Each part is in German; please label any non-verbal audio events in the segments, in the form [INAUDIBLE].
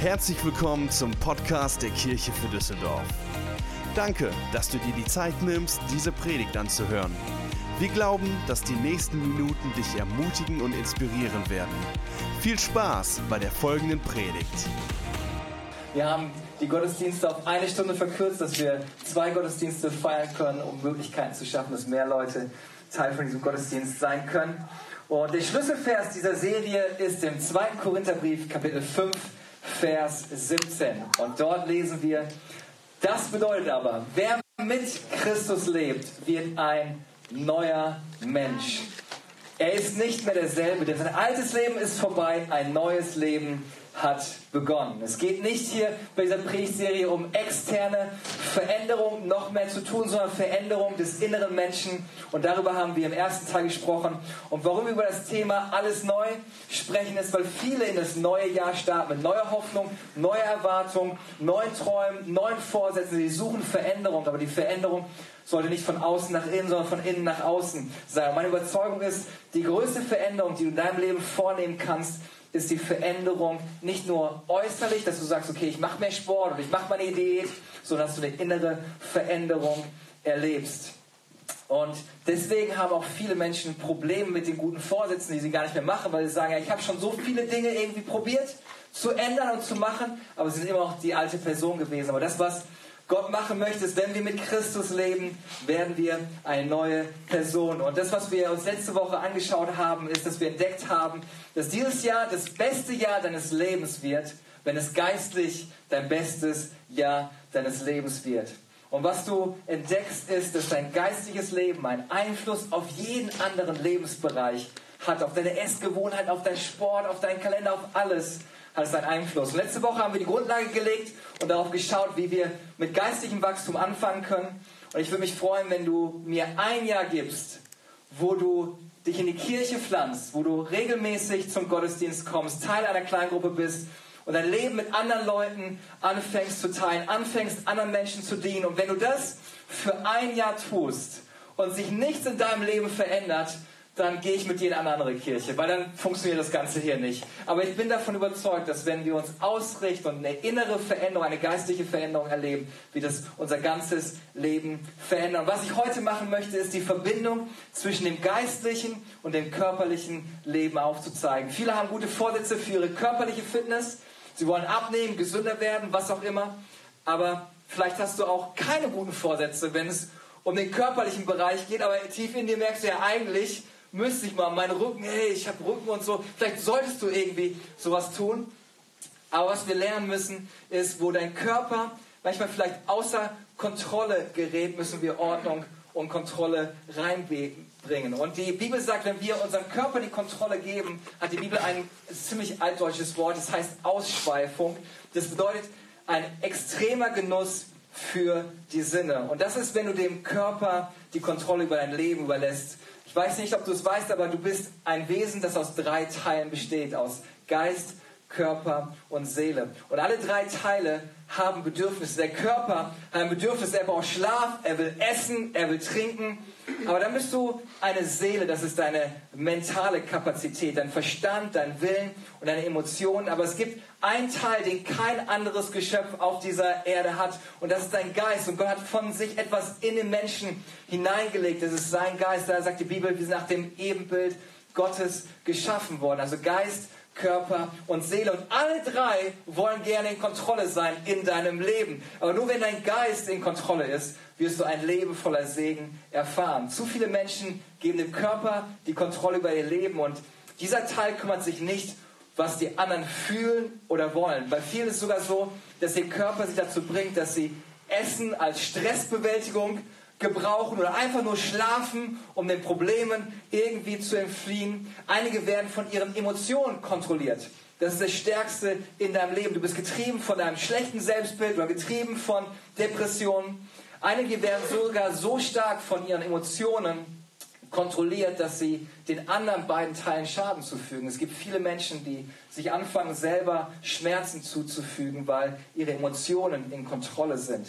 Herzlich willkommen zum Podcast der Kirche für Düsseldorf. Danke, dass du dir die Zeit nimmst, diese Predigt anzuhören. Wir glauben, dass die nächsten Minuten dich ermutigen und inspirieren werden. Viel Spaß bei der folgenden Predigt. Wir haben die Gottesdienste auf eine Stunde verkürzt, dass wir zwei Gottesdienste feiern können, um Möglichkeiten zu schaffen, dass mehr Leute Teil von diesem Gottesdienst sein können. Und der Schlüsselvers dieser Serie ist im 2. Korintherbrief, Kapitel 5, Vers 17. Und dort lesen wir, das bedeutet aber, wer mit Christus lebt, wird ein neuer Mensch. Er ist nicht mehr derselbe, denn sein altes Leben ist vorbei, ein neues Leben hat begonnen. Es geht nicht hier bei dieser Predigtserie um externe Veränderung, noch mehr zu tun, sondern Veränderung des inneren Menschen. Und darüber haben wir im ersten Teil gesprochen. Und warum wir über das Thema alles neu sprechen, ist, weil viele in das neue Jahr starten mit neuer Hoffnung, neuer Erwartung, neuen Träumen, neuen Vorsätzen. Sie suchen Veränderung, aber die Veränderung sollte nicht von außen nach innen, sondern von innen nach außen sein. Und meine Überzeugung ist, die größte Veränderung, die du in deinem Leben vornehmen kannst, ist die Veränderung nicht nur äußerlich, dass du sagst, okay, ich mache mehr Sport und ich mache meine Diät, sondern dass du eine innere Veränderung erlebst. Und deswegen haben auch viele Menschen Probleme mit den guten Vorsätzen, die sie gar nicht mehr machen, weil sie sagen, ja, ich habe schon so viele Dinge irgendwie probiert zu ändern und zu machen, aber sie sind immer noch die alte Person gewesen. Aber das, was Gott machen möchte, ist, wenn wir mit Christus leben, werden wir eine neue Person. Und das, was wir uns letzte Woche angeschaut haben, ist, dass wir entdeckt haben, dass dieses Jahr das beste Jahr deines Lebens wird, wenn es geistlich dein bestes Jahr deines Lebens wird. Und was du entdeckst, ist, dass dein geistliches Leben einen Einfluss auf jeden anderen Lebensbereich hat, auf deine Essgewohnheit, auf deinen Sport, auf deinen Kalender, auf alles hat es einen Einfluss. Und letzte Woche haben wir die Grundlage gelegt und darauf geschaut, wie wir mit geistigem Wachstum anfangen können. Und ich würde mich freuen, wenn du mir ein Jahr gibst, wo du dich in die Kirche pflanzt, wo du regelmäßig zum Gottesdienst kommst, Teil einer Kleingruppe bist und dein Leben mit anderen Leuten anfängst zu teilen, anfängst anderen Menschen zu dienen. Und wenn du das für ein Jahr tust und sich nichts in deinem Leben verändert, dann gehe ich mit dir in eine andere Kirche, weil dann funktioniert das Ganze hier nicht. Aber ich bin davon überzeugt, dass wenn wir uns ausrichten und eine innere Veränderung, eine geistliche Veränderung erleben, wie das unser ganzes Leben verändern. Was ich heute machen möchte, ist die Verbindung zwischen dem geistlichen und dem körperlichen Leben aufzuzeigen. Viele haben gute Vorsätze für ihre körperliche Fitness. Sie wollen abnehmen, gesünder werden, was auch immer. Aber vielleicht hast du auch keine guten Vorsätze, wenn es um den körperlichen Bereich geht, aber tief in dir merkst du ja eigentlich, müsste ich mal, mein Rücken, hey, ich habe Rücken und so. Vielleicht solltest du irgendwie sowas tun. Aber was wir lernen müssen, ist, wo dein Körper manchmal vielleicht außer Kontrolle gerät, müssen wir Ordnung und Kontrolle reinbringen. Und die Bibel sagt, wenn wir unserem Körper die Kontrolle geben, hat die Bibel ein ziemlich altdeutsches Wort, das heißt Ausschweifung. Das bedeutet ein extremer Genuss für die Sinne. Und das ist, wenn du dem Körper die Kontrolle über dein Leben überlässt. Ich weiß nicht, ob du es weißt, aber du bist ein Wesen, das aus drei Teilen besteht, aus Geist, Körper und Seele. Und alle drei Teile haben Bedürfnisse. Der Körper hat ein Bedürfnis, er braucht Schlaf, er will essen, er will trinken. Aber dann bist du eine Seele, das ist deine mentale Kapazität, dein Verstand, dein Willen und deine Emotionen. Aber es gibt einen Teil, den kein anderes Geschöpf auf dieser Erde hat. Und das ist dein Geist. Und Gott hat von sich etwas in den Menschen hineingelegt. Das ist sein Geist. Da sagt die Bibel, wir sind nach dem Ebenbild Gottes geschaffen worden. Also Geist, Körper und Seele. Und alle drei wollen gerne in Kontrolle sein in deinem Leben. Aber nur wenn dein Geist in Kontrolle ist, wirst du ein Leben voller Segen erfahren. Zu viele Menschen geben dem Körper die Kontrolle über ihr Leben und dieser Teil kümmert sich nicht, was die anderen fühlen oder wollen. Bei vielen ist es sogar so, dass ihr Körper sich dazu bringt, dass sie Essen als Stressbewältigung gebrauchen oder einfach nur schlafen, um den Problemen irgendwie zu entfliehen. Einige werden von ihren Emotionen kontrolliert. Das ist das Stärkste in deinem Leben. Du bist getrieben von deinem schlechten Selbstbild oder getrieben von Depressionen. Einige werden sogar so stark von ihren Emotionen kontrolliert, dass sie den anderen beiden Teilen Schaden zufügen. Es gibt viele Menschen, die sich anfangen, selber Schmerzen zuzufügen, weil ihre Emotionen in Kontrolle sind.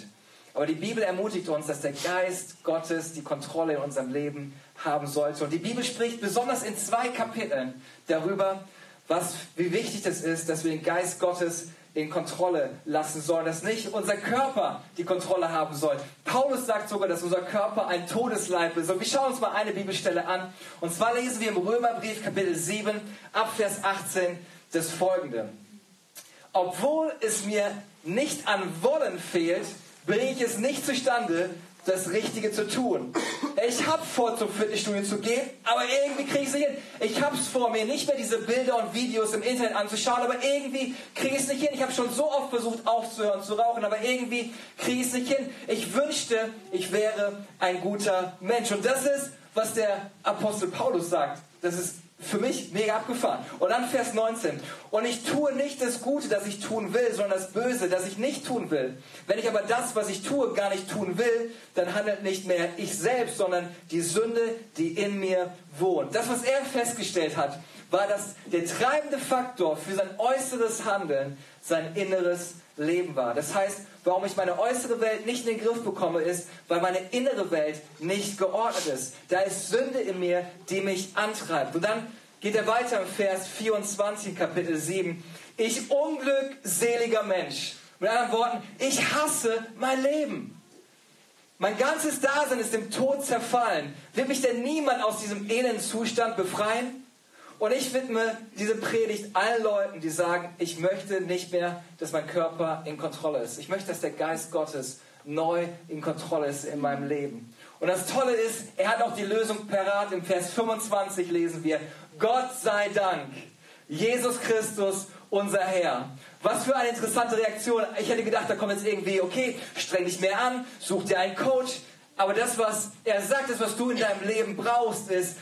Aber die Bibel ermutigt uns, dass der Geist Gottes die Kontrolle in unserem Leben haben sollte. Und die Bibel spricht besonders in zwei Kapiteln darüber, was, wie wichtig das ist, dass wir den Geist Gottes in Kontrolle lassen sollen, dass nicht unser Körper die Kontrolle haben soll. Paulus sagt sogar, dass unser Körper ein Todesleib ist. Und wir schauen uns mal eine Bibelstelle an. Und zwar lesen wir im Römerbrief Kapitel 7 ab Vers 18 das folgende. Obwohl es mir nicht an Wollen fehlt, bringe ich es nicht zustande, das Richtige zu tun. Ich habe vor, zum Fitnessstudio zu gehen, aber irgendwie kriege ich es nicht hin. Ich habe es vor, mir nicht mehr diese Bilder und Videos im Internet anzuschauen, aber irgendwie kriege ich es nicht hin. Ich habe schon so oft versucht aufzuhören zu rauchen, aber irgendwie kriege ich es nicht hin. Ich wünschte, ich wäre ein guter Mensch. Und das ist, was der Apostel Paulus sagt. Das ist für mich mega abgefahren. Und dann Vers 19. Und ich tue nicht das Gute, das ich tun will, sondern das Böse, das ich nicht tun will. Wenn ich aber das, was ich tue, gar nicht tun will, dann handelt nicht mehr ich selbst, sondern die Sünde, die in mir wohnt. Das, was er festgestellt hat, war, dass der treibende Faktor für sein äußeres Handeln sein inneres Leben war. Das heißt, warum ich meine äußere Welt nicht in den Griff bekomme, ist, weil meine innere Welt nicht geordnet ist. Da ist Sünde in mir, die mich antreibt. Und dann geht er weiter im Vers 24, Kapitel 7. Ich unglückseliger Mensch. Mit anderen Worten, ich hasse mein Leben. Mein ganzes Dasein ist dem Tod zerfallen. Wird mich denn niemand aus diesem elenden Zustand befreien? Und ich widme diese Predigt allen Leuten, die sagen, ich möchte nicht mehr, dass mein Körper in Kontrolle ist. Ich möchte, dass der Geist Gottes neu in Kontrolle ist in meinem Leben. Und das Tolle ist, er hat auch die Lösung parat. Im Vers 25 lesen wir, Gott sei Dank, Jesus Christus, unser Herr. Was für eine interessante Reaktion. Ich hätte gedacht, da kommt jetzt irgendwie, okay, streng dich mehr an, such dir einen Coach. Aber das, was er sagt, das, was du in deinem Leben brauchst, ist,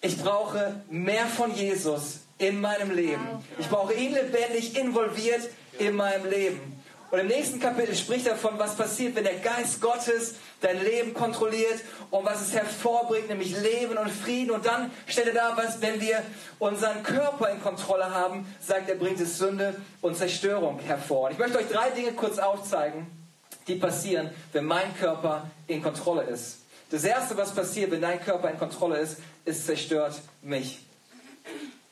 ich brauche mehr von Jesus in meinem Leben. Ich brauche ihn lebendig involviert in meinem Leben. Und im nächsten Kapitel spricht er davon, was passiert, wenn der Geist Gottes dein Leben kontrolliert und was es hervorbringt, nämlich Leben und Frieden. Und dann stellt er dar, was, wenn wir unseren Körper in Kontrolle haben, sagt er, bringt es Sünde und Zerstörung hervor. Und ich möchte euch drei Dinge kurz aufzeigen, die passieren, wenn mein Körper in Kontrolle ist. Das Erste, was passiert, wenn dein Körper in Kontrolle ist, es zerstört mich.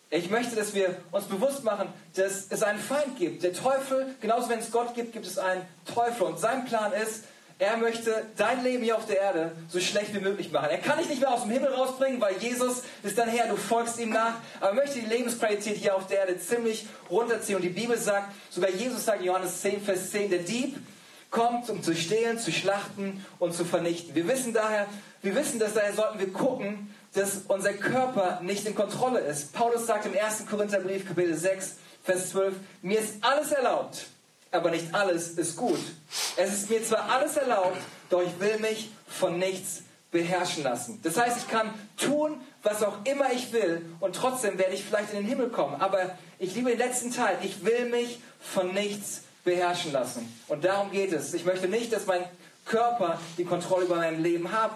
Ich möchte, dass wir uns bewusst machen, dass es einen Feind gibt. Der Teufel, genauso wenn es Gott gibt, gibt es einen Teufel. Und sein Plan ist, er möchte dein Leben hier auf der Erde so schlecht wie möglich machen. Er kann dich nicht mehr aus dem Himmel rausbringen, weil Jesus ist dann her, du folgst ihm nach. Aber er möchte die Lebensqualität hier auf der Erde ziemlich runterziehen. Und die Bibel sagt, sogar Jesus sagt in Johannes 10, Vers 10, der Dieb kommt, um zu stehlen, zu schlachten und zu vernichten. Wir wissen daher, wir wissen das, daher sollten wir gucken, dass unser Körper nicht in Kontrolle ist. Paulus sagt im 1. Korintherbrief, Kapitel 6, Vers 12, mir ist alles erlaubt, aber nicht alles ist gut. Es ist mir zwar alles erlaubt, doch ich will mich von nichts beherrschen lassen. Das heißt, ich kann tun, was auch immer ich will und trotzdem werde ich vielleicht in den Himmel kommen. Aber ich liebe den letzten Teil. Ich will mich von nichts beherrschen lassen. Und darum geht es. Ich möchte nicht, dass mein Körper die Kontrolle über mein Leben hat.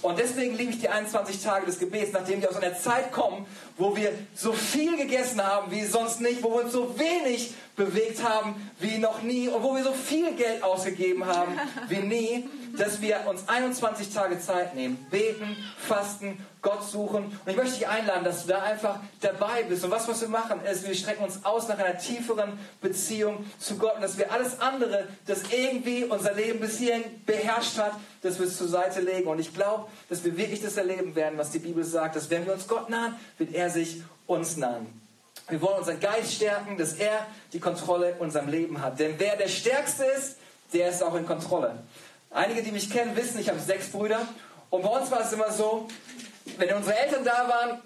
Und deswegen liebe ich die 21 Tage des Gebets, nachdem wir aus einer Zeit kommen, wo wir so viel gegessen haben wie sonst nicht, wo wir uns so wenig bewegt haben wie noch nie und wo wir so viel Geld ausgegeben haben wie nie, dass wir uns 21 Tage Zeit nehmen, beten, fasten, Gott suchen. Und ich möchte dich einladen, dass du da einfach dabei bist. Und was, wir machen, ist, wir strecken uns aus nach einer tieferen Beziehung zu Gott und dass wir alles andere, das irgendwie unser Leben bis hierhin beherrscht hat, dass wir es zur Seite legen. Und ich glaube, dass wir wirklich das erleben werden, was die Bibel sagt, dass wenn wir uns Gott nahen, wird er sich uns nahen. Wir wollen unseren Geist stärken, dass er die Kontrolle in unserem Leben hat. Denn wer der Stärkste ist, der ist auch in Kontrolle. Einige, die mich kennen, wissen, ich habe sechs Brüder. Und bei uns war es immer so, wenn unsere Eltern da waren,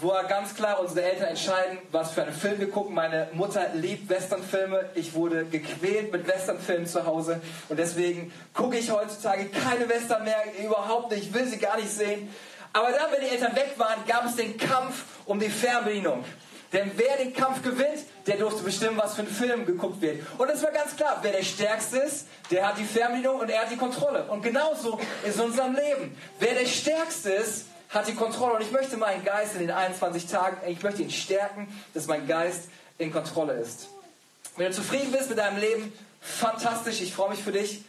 war ganz klar, unsere Eltern entscheiden, was für einen Film wir gucken. Meine Mutter liebt Westernfilme. Ich wurde gequält mit Westernfilmen zu Hause. Und deswegen gucke ich heutzutage keine Western mehr, überhaupt nicht. Ich will sie gar nicht sehen. Aber dann, wenn die Eltern weg waren, gab es den Kampf um die Fernbedienung. Denn wer den Kampf gewinnt, der durfte bestimmen, was für ein Film geguckt wird. Und es war ganz klar, wer der Stärkste ist, der hat die Fernbedienung und er hat die Kontrolle. Und genauso ist in unserem Leben. Wer der Stärkste ist, hat die Kontrolle. Und ich möchte meinen Geist in den 21 Tagen, ich möchte ihn stärken, dass mein Geist in Kontrolle ist. Wenn du zufrieden bist mit deinem Leben, fantastisch, ich freue mich für dich.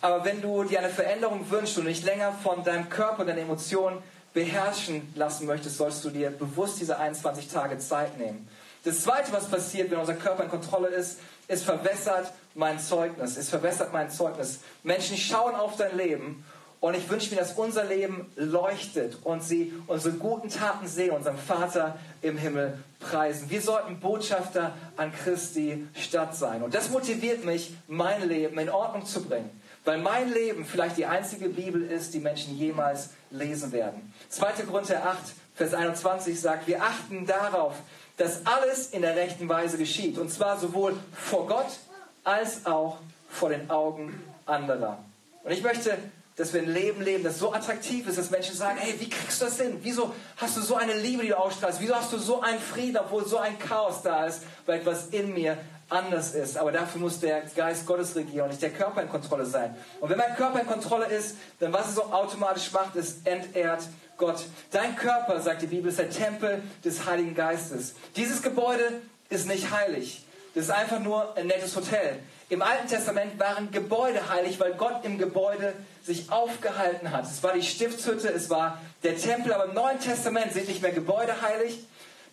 Aber wenn du dir eine Veränderung wünschst und nicht länger von deinem Körper, deinen Emotionen beherrschen lassen möchtest, sollst du dir bewusst diese 21 Tage Zeit nehmen. Das Zweite, was passiert, wenn unser Körper in Kontrolle ist, es verwässert mein Zeugnis. Es verwässert mein Zeugnis. Menschen schauen auf dein Leben und ich wünsche mir, dass unser Leben leuchtet und sie unsere guten Taten sehen, unseren Vater im Himmel preisen. Wir sollten Botschafter an Christi Stadt sein. Und das motiviert mich, mein Leben in Ordnung zu bringen. Weil mein Leben vielleicht die einzige Bibel ist, die Menschen jemals lesen werden. 2. Korinther 8, Vers 21 sagt, wir achten darauf, dass alles in der rechten Weise geschieht. Und zwar sowohl vor Gott als auch vor den Augen anderer. Und ich möchte, dass wir ein Leben leben, das so attraktiv ist, dass Menschen sagen, hey, wie kriegst du das hin? Wieso hast du so eine Liebe, die du ausstrahlst? Wieso hast du so einen Frieden, obwohl so ein Chaos da ist, weil etwas in mir anders ist. Aber dafür muss der Geist Gottes regieren und nicht der Körper in Kontrolle sein. Und wenn mein Körper in Kontrolle ist, dann was es so automatisch macht, ist entehrt Gott. Dein Körper, sagt die Bibel, ist der Tempel des Heiligen Geistes. Dieses Gebäude ist nicht heilig. Das ist einfach nur ein nettes Hotel. Im Alten Testament waren Gebäude heilig, weil Gott im Gebäude sich aufgehalten hat. Es war die Stiftshütte, es war der Tempel, aber im Neuen Testament sind nicht mehr Gebäude heilig,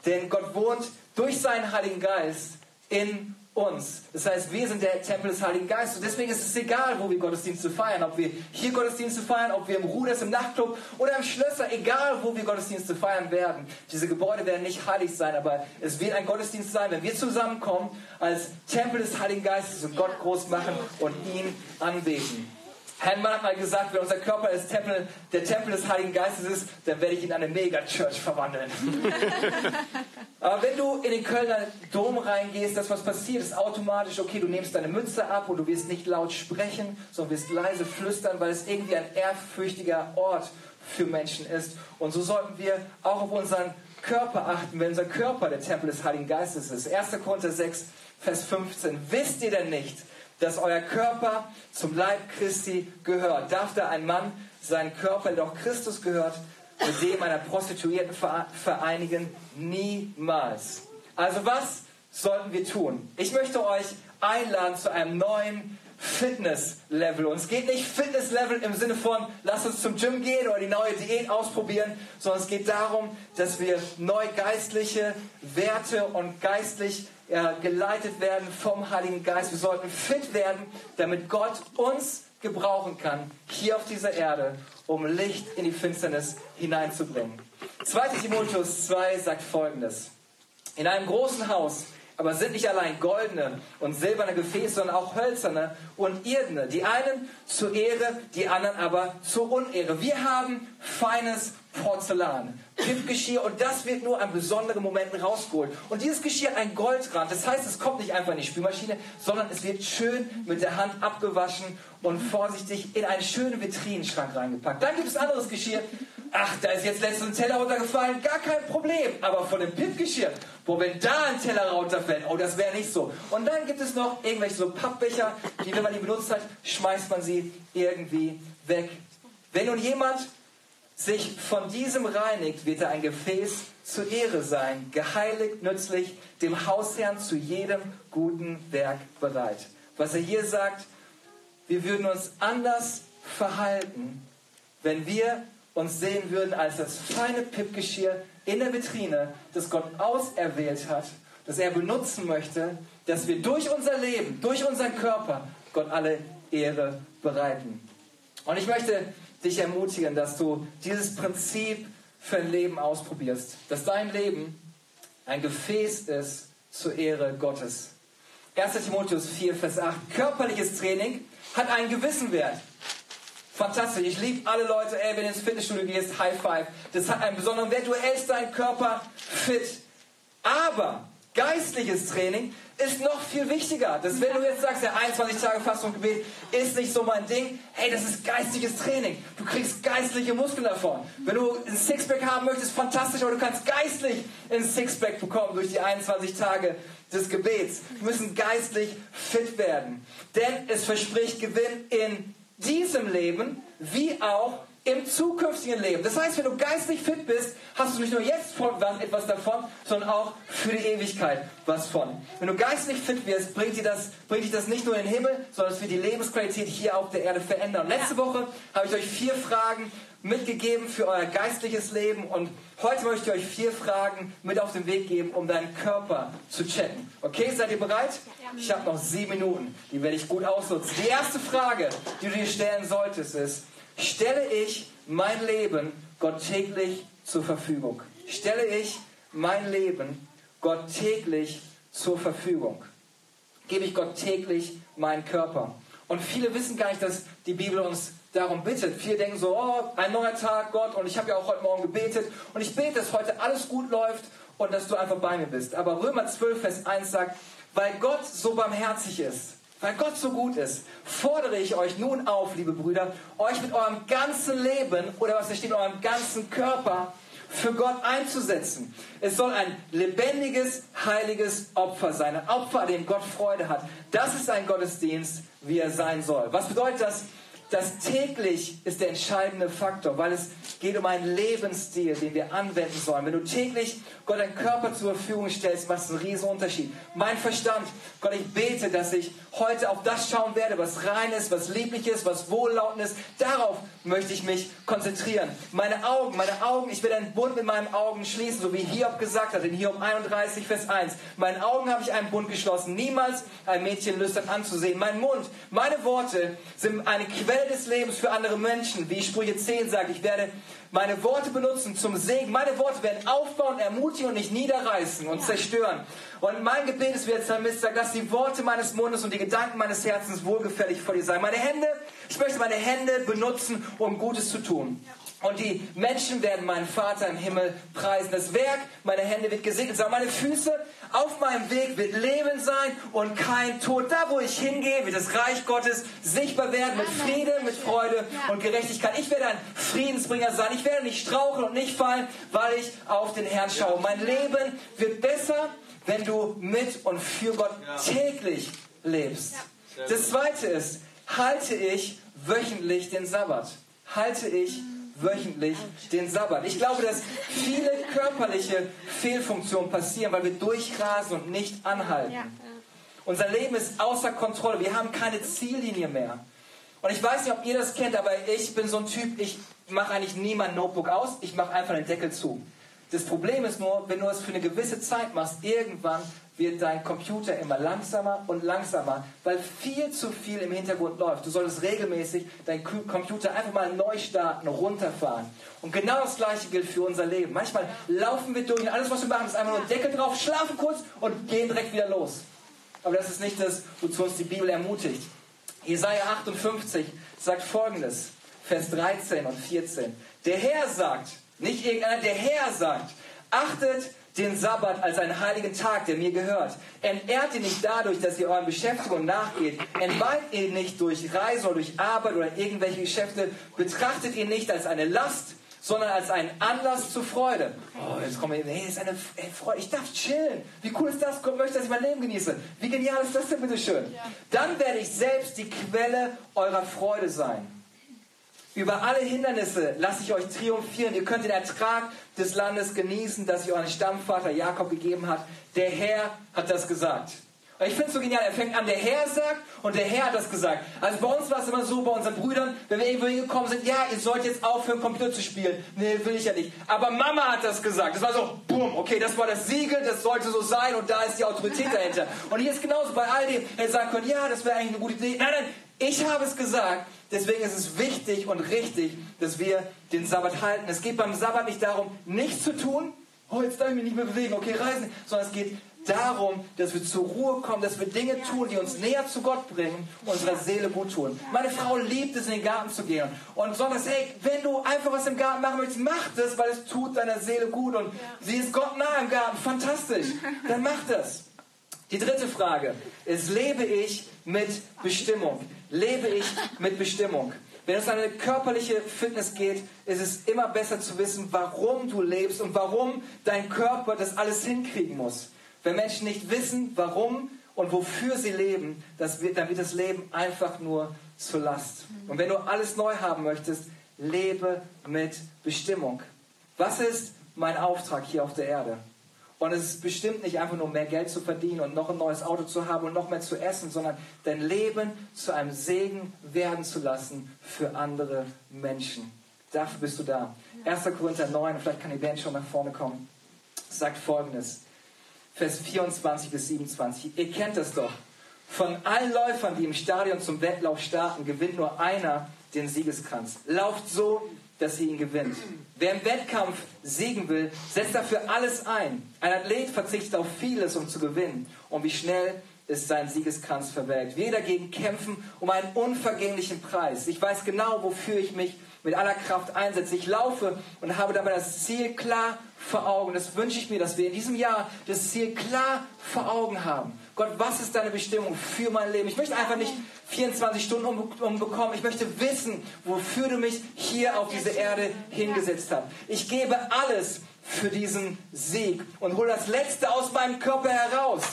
denn Gott wohnt durch seinen Heiligen Geist in uns. Das heißt, wir sind der Tempel des Heiligen Geistes. Und deswegen ist es egal, wo wir Gottesdienste feiern. Ob wir hier Gottesdienste feiern, ob wir im Ruders, im Nachtclub oder im Schlösser. Egal, wo wir Gottesdienste feiern werden. Diese Gebäude werden nicht heilig sein, aber es wird ein Gottesdienst sein, wenn wir zusammenkommen als Tempel des Heiligen Geistes und Gott groß machen und ihn anbeten. Herrn hat mal gesagt, wenn unser Körper Tempel, der Tempel des Heiligen Geistes ist, dann werde ich ihn in eine Mega-Church verwandeln. [LAUGHS] Aber wenn du in den Kölner Dom reingehst, das was passiert, ist automatisch, okay, du nimmst deine Mütze ab und du wirst nicht laut sprechen, sondern wirst leise flüstern, weil es irgendwie ein ehrfürchtiger Ort für Menschen ist. Und so sollten wir auch auf unseren Körper achten, wenn unser Körper der Tempel des Heiligen Geistes ist. 1. Korinther 6, Vers 15. Wisst ihr denn nicht, dass euer Körper zum Leib Christi gehört. Darf da ein Mann seinen Körper, der doch Christus gehört, mit dem einer Prostituierten vereinigen? Niemals. Also was sollten wir tun? Ich möchte euch einladen zu einem neuen Fitness-Level. Und es geht nicht Fitness-Level im Sinne von, lass uns zum Gym gehen oder die neue Diät ausprobieren, sondern es geht darum, dass wir neu geistliche Werte und geistlich äh, geleitet werden vom Heiligen Geist. Wir sollten fit werden, damit Gott uns gebrauchen kann, hier auf dieser Erde, um Licht in die Finsternis hineinzubringen. 2 Timotheus 2 sagt folgendes. In einem großen Haus aber sind nicht allein goldene und silberne Gefäße, sondern auch hölzerne und irdene. Die einen zur Ehre, die anderen aber zur Unehre. Wir haben feines Porzellan, Kippgeschirr und das wird nur an besonderen Momenten rausgeholt. Und dieses Geschirr einen Goldrand. Das heißt, es kommt nicht einfach in die Spülmaschine, sondern es wird schön mit der Hand abgewaschen und vorsichtig in einen schönen Vitrinenschrank reingepackt. Dann gibt es anderes Geschirr. Ach, da ist jetzt letztens ein Teller runtergefallen, gar kein Problem. Aber von dem Pippgeschirr, wo wenn da ein Teller runterfällt, oh, das wäre nicht so. Und dann gibt es noch irgendwelche so Pappbecher, die, wenn man die benutzt hat, schmeißt man sie irgendwie weg. Wenn nun jemand sich von diesem reinigt, wird er ein Gefäß zur Ehre sein, geheiligt, nützlich, dem Hausherrn zu jedem guten Werk bereit. Was er hier sagt, wir würden uns anders verhalten, wenn wir uns sehen würden als das feine Pippgeschirr in der Vitrine, das Gott auserwählt hat, das er benutzen möchte, dass wir durch unser Leben, durch unseren Körper Gott alle Ehre bereiten. Und ich möchte dich ermutigen, dass du dieses Prinzip für ein Leben ausprobierst. Dass dein Leben ein Gefäß ist zur Ehre Gottes. 1. Timotheus 4, Vers 8. Körperliches Training hat einen gewissen Wert. Fantastisch. Ich liebe alle Leute, ey, wenn du ins Fitnessstudio gehst, High Five. Das hat einen besonderen Wert. Du hältst deinen Körper fit. Aber geistliches Training ist noch viel wichtiger. Dass wenn du jetzt sagst, ja, 21 Tage Fasten und Gebet ist nicht so mein Ding, hey, das ist geistliches Training. Du kriegst geistliche Muskeln davon. Wenn du ein Sixpack haben möchtest, fantastisch, aber du kannst geistlich ein Sixpack bekommen durch die 21 Tage des Gebets. Wir müssen geistlich fit werden. Denn es verspricht Gewinn in diesem Leben wie auch im zukünftigen Leben. Das heißt, wenn du geistlich fit bist, hast du nicht nur jetzt etwas davon, sondern auch für die Ewigkeit was von. Wenn du geistlich fit wirst, bringt dir das, bringt dich das nicht nur in den Himmel, sondern es wird die Lebensqualität hier auf der Erde verändern. Letzte Woche habe ich euch vier Fragen mitgegeben für euer geistliches Leben und heute möchte ich euch vier Fragen mit auf den Weg geben, um deinen Körper zu checken. Okay, seid ihr bereit? Ich habe noch sieben Minuten, die werde ich gut ausnutzen. Die erste Frage, die du dir stellen solltest, ist, stelle ich mein Leben Gott täglich zur Verfügung? Stelle ich mein Leben Gott täglich zur Verfügung? Gebe ich Gott täglich meinen Körper? Und viele wissen gar nicht, dass die Bibel uns darum bittet. Viele denken so, oh, ein neuer Tag, Gott, und ich habe ja auch heute Morgen gebetet und ich bete, dass heute alles gut läuft und dass du einfach bei mir bist. Aber Römer 12, Vers 1 sagt, weil Gott so barmherzig ist, weil Gott so gut ist, fordere ich euch nun auf, liebe Brüder, euch mit eurem ganzen Leben oder was da steht, eurem ganzen Körper für Gott einzusetzen. Es soll ein lebendiges, heiliges Opfer sein. Ein Opfer, an dem Gott Freude hat. Das ist ein Gottesdienst, wie er sein soll. Was bedeutet das? Das täglich ist der entscheidende Faktor, weil es geht um einen Lebensstil, den wir anwenden sollen. Wenn du täglich Gott deinen Körper zur Verfügung stellst, macht es einen riesen Unterschied. Mein Verstand, Gott, ich bete, dass ich heute auf das schauen werde, was rein ist, was lieblich ist, was wohllautend ist. Darauf möchte ich mich konzentrieren. Meine Augen, meine Augen, ich will einen Bund mit meinen Augen schließen, so wie Hiob gesagt hat, in Hiob 31, Vers 1. Meinen Augen habe ich einen Bund geschlossen, niemals ein Mädchen lüstern anzusehen. Mein Mund, meine Worte sind eine Quelle des Lebens für andere Menschen. Wie Sprüche 10 sagt, ich werde meine Worte benutzen zum Segen. Meine Worte werden aufbauen, ermutigen und nicht niederreißen und zerstören. Und mein Gebet ist, wie der Psalmist sagt, dass die Worte meines Mundes und die Gedanken meines Herzens wohlgefällig vor dir sein. Meine Hände, ich möchte meine Hände benutzen, um Gutes zu tun. Und die Menschen werden meinen Vater im Himmel preisen. Das Werk meiner Hände wird gesegnet sein. Meine Füße auf meinem Weg wird Leben sein und kein Tod. Da, wo ich hingehe, wird das Reich Gottes sichtbar werden mit Friede, mit Freude und Gerechtigkeit. Ich werde ein Friedensbringer sein. Ich werde nicht straucheln und nicht fallen, weil ich auf den Herrn schaue. Mein Leben wird besser, wenn du mit und für Gott täglich lebst. Das zweite ist, halte ich wöchentlich den Sabbat. Halte ich wöchentlich den Sabbat. Ich glaube, dass viele körperliche Fehlfunktionen passieren, weil wir durchrasen und nicht anhalten. Unser Leben ist außer Kontrolle. Wir haben keine Ziellinie mehr. Und ich weiß nicht, ob ihr das kennt, aber ich bin so ein Typ, ich mache eigentlich nie mein Notebook aus, ich mache einfach den Deckel zu. Das Problem ist nur, wenn du es für eine gewisse Zeit machst, irgendwann wird dein Computer immer langsamer und langsamer, weil viel zu viel im Hintergrund läuft. Du solltest regelmäßig deinen Computer einfach mal neu starten, runterfahren. Und genau das Gleiche gilt für unser Leben. Manchmal laufen wir durch und alles, was wir machen, ist einfach nur Deckel drauf, schlafen kurz und gehen direkt wieder los. Aber das ist nicht das, wozu uns die Bibel ermutigt. Jesaja 58 sagt folgendes, Vers 13 und 14. Der Herr sagt, nicht irgendeiner, der Herr sagt, achtet den Sabbat als einen heiligen Tag, der mir gehört. Entehrt ihn nicht dadurch, dass ihr euren Beschäftigungen nachgeht. Entweiht ihn nicht durch Reise oder durch Arbeit oder irgendwelche Geschäfte. Betrachtet ihn nicht als eine Last, sondern als einen Anlass zur Freude. Oh, jetzt kommen wir, hey, ist eine hey, Freude. Ich darf chillen. Wie cool ist das? Gott möchte, dass ich mein Leben genieße. Wie genial ist das denn bitte schön? Dann werde ich selbst die Quelle eurer Freude sein. Über alle Hindernisse lasse ich euch triumphieren. Ihr könnt den Ertrag des Landes genießen, das ich euren Stammvater Jakob gegeben hat. Der Herr hat das gesagt. Und ich finde es so genial. Er fängt an, der Herr sagt und der Herr hat das gesagt. Also bei uns war es immer so, bei unseren Brüdern, wenn wir irgendwo hingekommen sind, ja, ihr sollt jetzt aufhören, Computer zu spielen. Nee, will ich ja nicht. Aber Mama hat das gesagt. Das war so, boom, okay, das war das Siegel, das sollte so sein und da ist die Autorität dahinter. Und hier ist genauso bei all dem, er können, ja, das wäre eigentlich eine gute Idee. Nein, nein, ich habe es gesagt Deswegen ist es wichtig und richtig, dass wir den Sabbat halten. Es geht beim Sabbat nicht darum, nichts zu tun. Oh, jetzt darf ich mich nicht mehr bewegen. Okay, reisen. Sondern es geht darum, dass wir zur Ruhe kommen, dass wir Dinge tun, die uns näher zu Gott bringen, unserer Seele gut tun. Meine Frau liebt es, in den Garten zu gehen. Und sonntags, hey, wenn du einfach was im Garten machen möchtest, mach das, weil es tut deiner Seele gut. Und sie ist Gott nah im Garten. Fantastisch. Dann mach das. Die dritte Frage ist, lebe ich mit Bestimmung? Lebe ich mit Bestimmung? Wenn es um eine körperliche Fitness geht, ist es immer besser zu wissen, warum du lebst und warum dein Körper das alles hinkriegen muss. Wenn Menschen nicht wissen, warum und wofür sie leben, wird, dann wird das Leben einfach nur zur Last. Und wenn du alles neu haben möchtest, lebe mit Bestimmung. Was ist mein Auftrag hier auf der Erde? Und es ist bestimmt nicht einfach nur mehr Geld zu verdienen und noch ein neues Auto zu haben und noch mehr zu essen, sondern dein Leben zu einem Segen werden zu lassen für andere Menschen. Dafür bist du da. 1. Korinther 9, vielleicht kann die Band schon nach vorne kommen, sagt folgendes. Vers 24 bis 27. Ihr kennt das doch. Von allen Läufern, die im Stadion zum Wettlauf starten, gewinnt nur einer den Siegeskranz. Lauft so, dass ihr ihn gewinnt. Wer im Wettkampf siegen will, setzt dafür alles ein. Ein Athlet verzichtet auf vieles, um zu gewinnen. Und wie schnell ist sein Siegeskranz verwelkt. Wir dagegen kämpfen um einen unvergänglichen Preis. Ich weiß genau, wofür ich mich mit aller Kraft einsetze. Ich laufe und habe dabei das Ziel klar vor Augen. Das wünsche ich mir, dass wir in diesem Jahr das Ziel klar vor Augen haben. Gott, was ist deine Bestimmung für mein Leben? Ich möchte einfach nicht 24 Stunden umbekommen. Ich möchte wissen, wofür du mich hier auf diese Erde hingesetzt hast. Ich gebe alles für diesen Sieg und hole das Letzte aus meinem Körper heraus.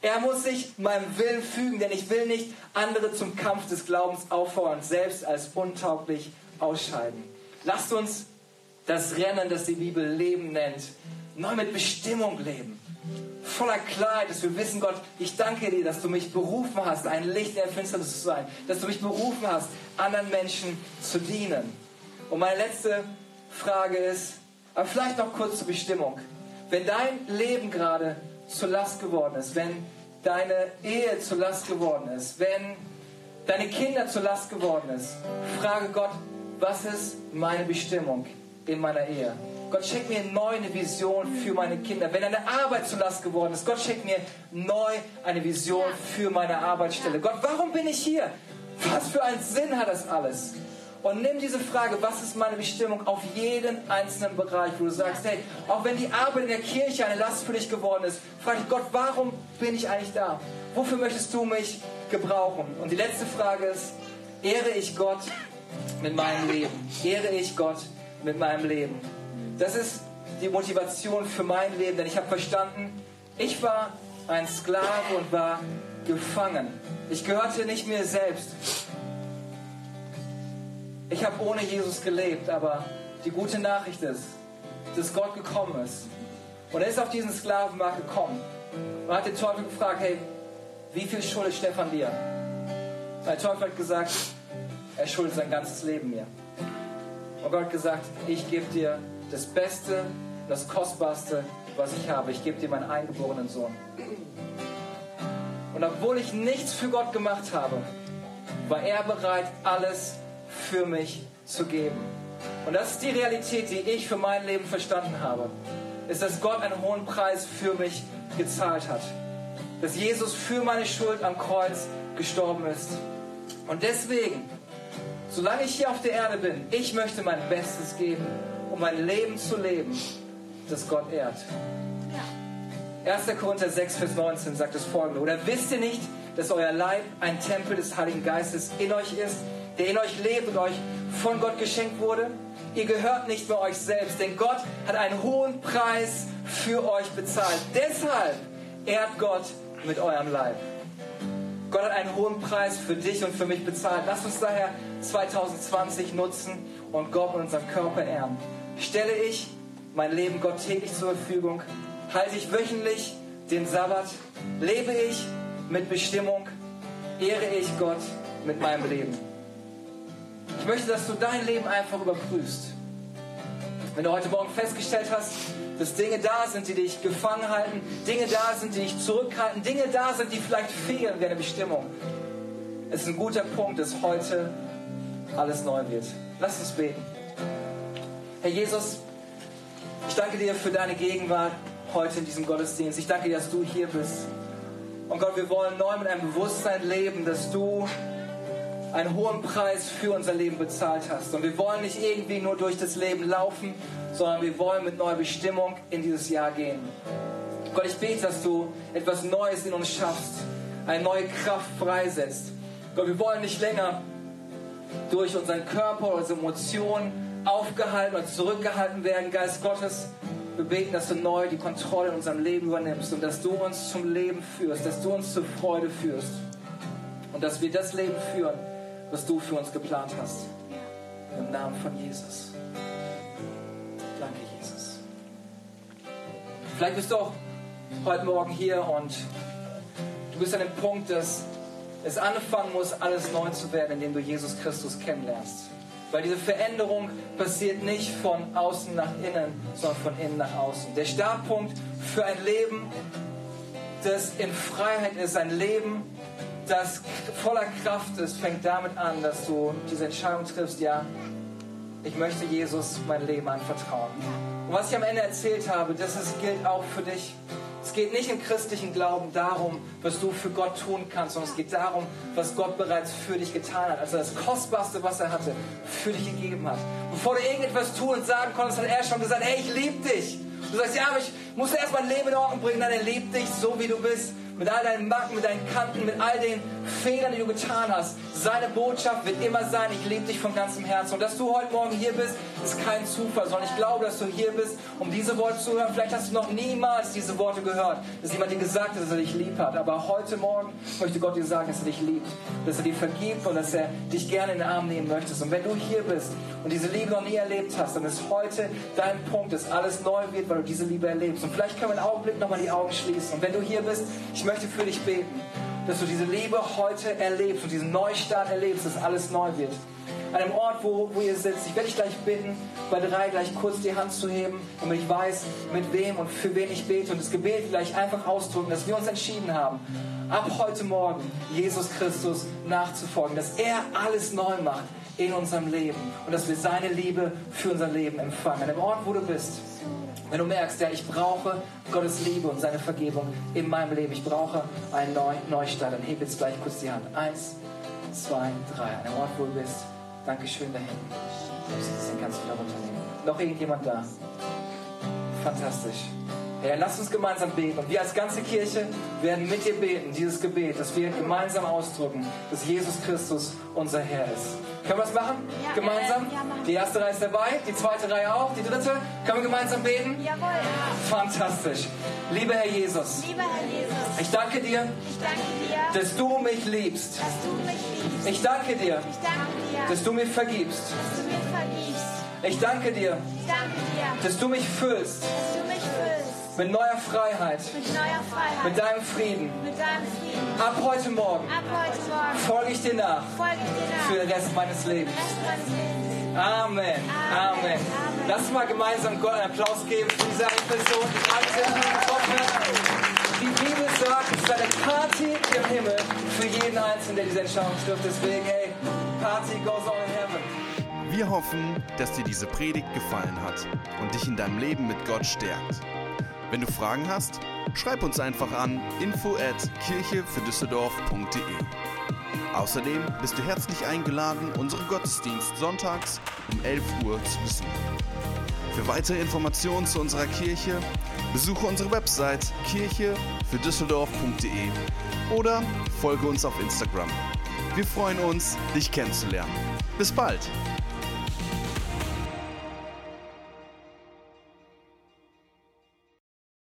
Er muss sich meinem Willen fügen, denn ich will nicht andere zum Kampf des Glaubens auffordern, selbst als untauglich ausscheiden. Lasst uns das Rennen, das die Bibel Leben nennt, neu mit Bestimmung leben. Voller Klarheit, dass wir wissen, Gott, ich danke dir, dass du mich berufen hast, ein Licht in der Finsternis zu sein. Dass du mich berufen hast, anderen Menschen zu dienen. Und meine letzte Frage ist, aber vielleicht noch kurz zur Bestimmung. Wenn dein Leben gerade zur Last geworden ist, wenn deine Ehe zur Last geworden ist, wenn deine Kinder zur Last geworden ist, frage Gott, was ist meine Bestimmung in meiner Ehe? Gott schenkt mir neu eine Vision für meine Kinder. Wenn eine Arbeit zur Last geworden ist, Gott schenkt mir neu eine Vision für meine Arbeitsstelle. Gott, warum bin ich hier? Was für einen Sinn hat das alles? Und nimm diese Frage, was ist meine Bestimmung auf jeden einzelnen Bereich, wo du sagst, hey, auch wenn die Arbeit in der Kirche eine Last für dich geworden ist, frage ich Gott, warum bin ich eigentlich da? Wofür möchtest du mich gebrauchen? Und die letzte Frage ist, ehre ich Gott mit meinem Leben? Ehre ich Gott mit meinem Leben? Das ist die Motivation für mein Leben, denn ich habe verstanden, ich war ein Sklave und war gefangen. Ich gehörte nicht mir selbst. Ich habe ohne Jesus gelebt, aber die gute Nachricht ist, dass Gott gekommen ist. Und er ist auf diesen Sklavenmarkt gekommen und hat den Teufel gefragt, hey, wie viel schuldet Stefan dir? Der Teufel hat gesagt, er schuldet sein ganzes Leben mir. Und Gott gesagt, ich gebe dir das Beste, das Kostbarste, was ich habe. Ich gebe dir meinen eingeborenen Sohn. Und obwohl ich nichts für Gott gemacht habe, war er bereit, alles für mich zu geben. Und das ist die Realität, die ich für mein Leben verstanden habe. Ist, dass Gott einen hohen Preis für mich gezahlt hat. Dass Jesus für meine Schuld am Kreuz gestorben ist. Und deswegen, solange ich hier auf der Erde bin, ich möchte mein Bestes geben um ein Leben zu leben, das Gott ehrt. 1. Korinther 6, Vers 19 sagt das folgende. Oder wisst ihr nicht, dass euer Leib ein Tempel des Heiligen Geistes in euch ist, der in euch lebt und euch von Gott geschenkt wurde? Ihr gehört nicht mehr euch selbst, denn Gott hat einen hohen Preis für euch bezahlt. Deshalb ehrt Gott mit eurem Leib. Gott hat einen hohen Preis für dich und für mich bezahlt. Lasst uns daher 2020 nutzen und Gott mit unserem Körper ehren. Stelle ich mein Leben Gott täglich zur Verfügung? Halte ich wöchentlich den Sabbat? Lebe ich mit Bestimmung? Ehre ich Gott mit meinem Leben? Ich möchte, dass du dein Leben einfach überprüfst. Wenn du heute Morgen festgestellt hast, dass Dinge da sind, die dich gefangen halten, Dinge da sind, die dich zurückhalten, Dinge da sind, die vielleicht fehlen in deiner Bestimmung. Es ist ein guter Punkt, dass heute alles neu wird. Lass uns beten. Herr Jesus, ich danke dir für deine Gegenwart heute in diesem Gottesdienst. Ich danke dir, dass du hier bist. Und Gott, wir wollen neu mit einem Bewusstsein leben, dass du einen hohen Preis für unser Leben bezahlt hast. Und wir wollen nicht irgendwie nur durch das Leben laufen, sondern wir wollen mit neuer Bestimmung in dieses Jahr gehen. Gott, ich bete, dass du etwas Neues in uns schaffst, eine neue Kraft freisetzt. Gott, wir wollen nicht länger durch unseren Körper oder unsere Emotionen aufgehalten oder zurückgehalten werden, Geist Gottes. Wir beten, dass du neu die Kontrolle in unserem Leben übernimmst und dass du uns zum Leben führst, dass du uns zur Freude führst und dass wir das Leben führen, was du für uns geplant hast. Im Namen von Jesus. Danke, Jesus. Vielleicht bist du auch heute Morgen hier und du bist an dem Punkt, dass es anfangen muss, alles neu zu werden, indem du Jesus Christus kennenlernst. Weil diese Veränderung passiert nicht von außen nach innen, sondern von innen nach außen. Der Startpunkt für ein Leben, das in Freiheit ist, ein Leben, das voller Kraft ist, fängt damit an, dass du diese Entscheidung triffst, ja, ich möchte Jesus mein Leben anvertrauen. Und was ich am Ende erzählt habe, das ist, gilt auch für dich. Es geht nicht im christlichen Glauben darum, was du für Gott tun kannst, sondern es geht darum, was Gott bereits für dich getan hat. Also das Kostbarste, was er hatte, für dich gegeben hat. Bevor du irgendetwas tun und sagen konntest, hat er schon gesagt, hey, ich liebe dich. Du sagst, ja, aber ich muss erst mein Leben in Ordnung bringen. Nein, er liebt dich so, wie du bist mit all deinen Macken, mit deinen Kanten, mit all den Fehlern, die du getan hast. Seine Botschaft wird immer sein, ich liebe dich von ganzem Herzen. Und dass du heute Morgen hier bist, ist kein Zufall, sondern ich glaube, dass du hier bist, um diese Worte zu hören. Vielleicht hast du noch niemals diese Worte gehört, dass jemand dir gesagt hat, dass er dich lieb hat. Aber heute Morgen möchte Gott dir sagen, dass er dich liebt, dass er dir vergibt und dass er dich gerne in den Arm nehmen möchte. Und wenn du hier bist und diese Liebe noch nie erlebt hast, dann ist heute dein Punkt, dass alles neu wird, weil du diese Liebe erlebst. Und vielleicht können wir einen Augenblick nochmal die Augen schließen. Und wenn du hier bist, ich möchte für dich beten, dass du diese Liebe heute erlebst und diesen Neustart erlebst, dass alles neu wird. An einem Ort, wo, wo ihr sitzt, ich werde dich gleich bitten, bei drei gleich kurz die Hand zu heben, damit ich weiß, mit wem und für wen ich bete und das Gebet gleich einfach ausdrücken, dass wir uns entschieden haben, ab heute Morgen Jesus Christus nachzufolgen, dass er alles neu macht in unserem Leben und dass wir seine Liebe für unser Leben empfangen. An dem Ort, wo du bist. Wenn du merkst, ja, ich brauche Gottes Liebe und seine Vergebung in meinem Leben, ich brauche einen Neu Neustart, dann heb jetzt gleich kurz die Hand. Eins, zwei, drei. An dem Ort, wo du bist. Dankeschön da hinten. Den kannst du wieder runternehmen. Noch irgendjemand da? Fantastisch. Ja, lass uns gemeinsam beten. Und wir als ganze Kirche werden mit dir beten, dieses Gebet, dass wir gemeinsam ausdrücken, dass Jesus Christus unser Herr ist. Können wir es machen? Ja. Gemeinsam? Ja, die erste Reihe ist dabei, die zweite Reihe auch, die dritte. Können wir gemeinsam beten? Jawohl. Fantastisch. Lieber Herr Jesus. Lieber Herr Jesus. Ich danke dir. Ich danke dir. Dass du mich liebst. Dass du mich liebst. Ich danke dir. Ich danke dir. Dass du mir vergibst. Dass du mir vergibst. Ich danke dir. Ich danke dir. Dass du mich füllst. Dass du mich füllst. Mit neuer Freiheit. Mit neuer Freiheit. Mit deinem Frieden. Mit deinem Frieden. Ab heute Morgen. Ab heute Morgen. Folge ich dir nach. Folge ich dir nach. Für den Rest meines Lebens. Rest meines Lebens. Amen. Amen. Amen. Lass uns mal gemeinsam Gott einen Applaus geben für diese eine Person, die alles hat. Die Bibel sagt, es ist eine Party im Himmel für jeden Einzelnen, der diese Entscheidung trifft. Deswegen, hey, Party goes on in heaven. Wir hoffen, dass dir diese Predigt gefallen hat und dich in deinem Leben mit Gott stärkt. Wenn du Fragen hast, schreib uns einfach an info at kirchefürdüsseldorf.de. Außerdem bist du herzlich eingeladen, unseren Gottesdienst sonntags um 11 Uhr zu besuchen. Für weitere Informationen zu unserer Kirche besuche unsere Website kirchefürdüsseldorf.de oder folge uns auf Instagram. Wir freuen uns, dich kennenzulernen. Bis bald!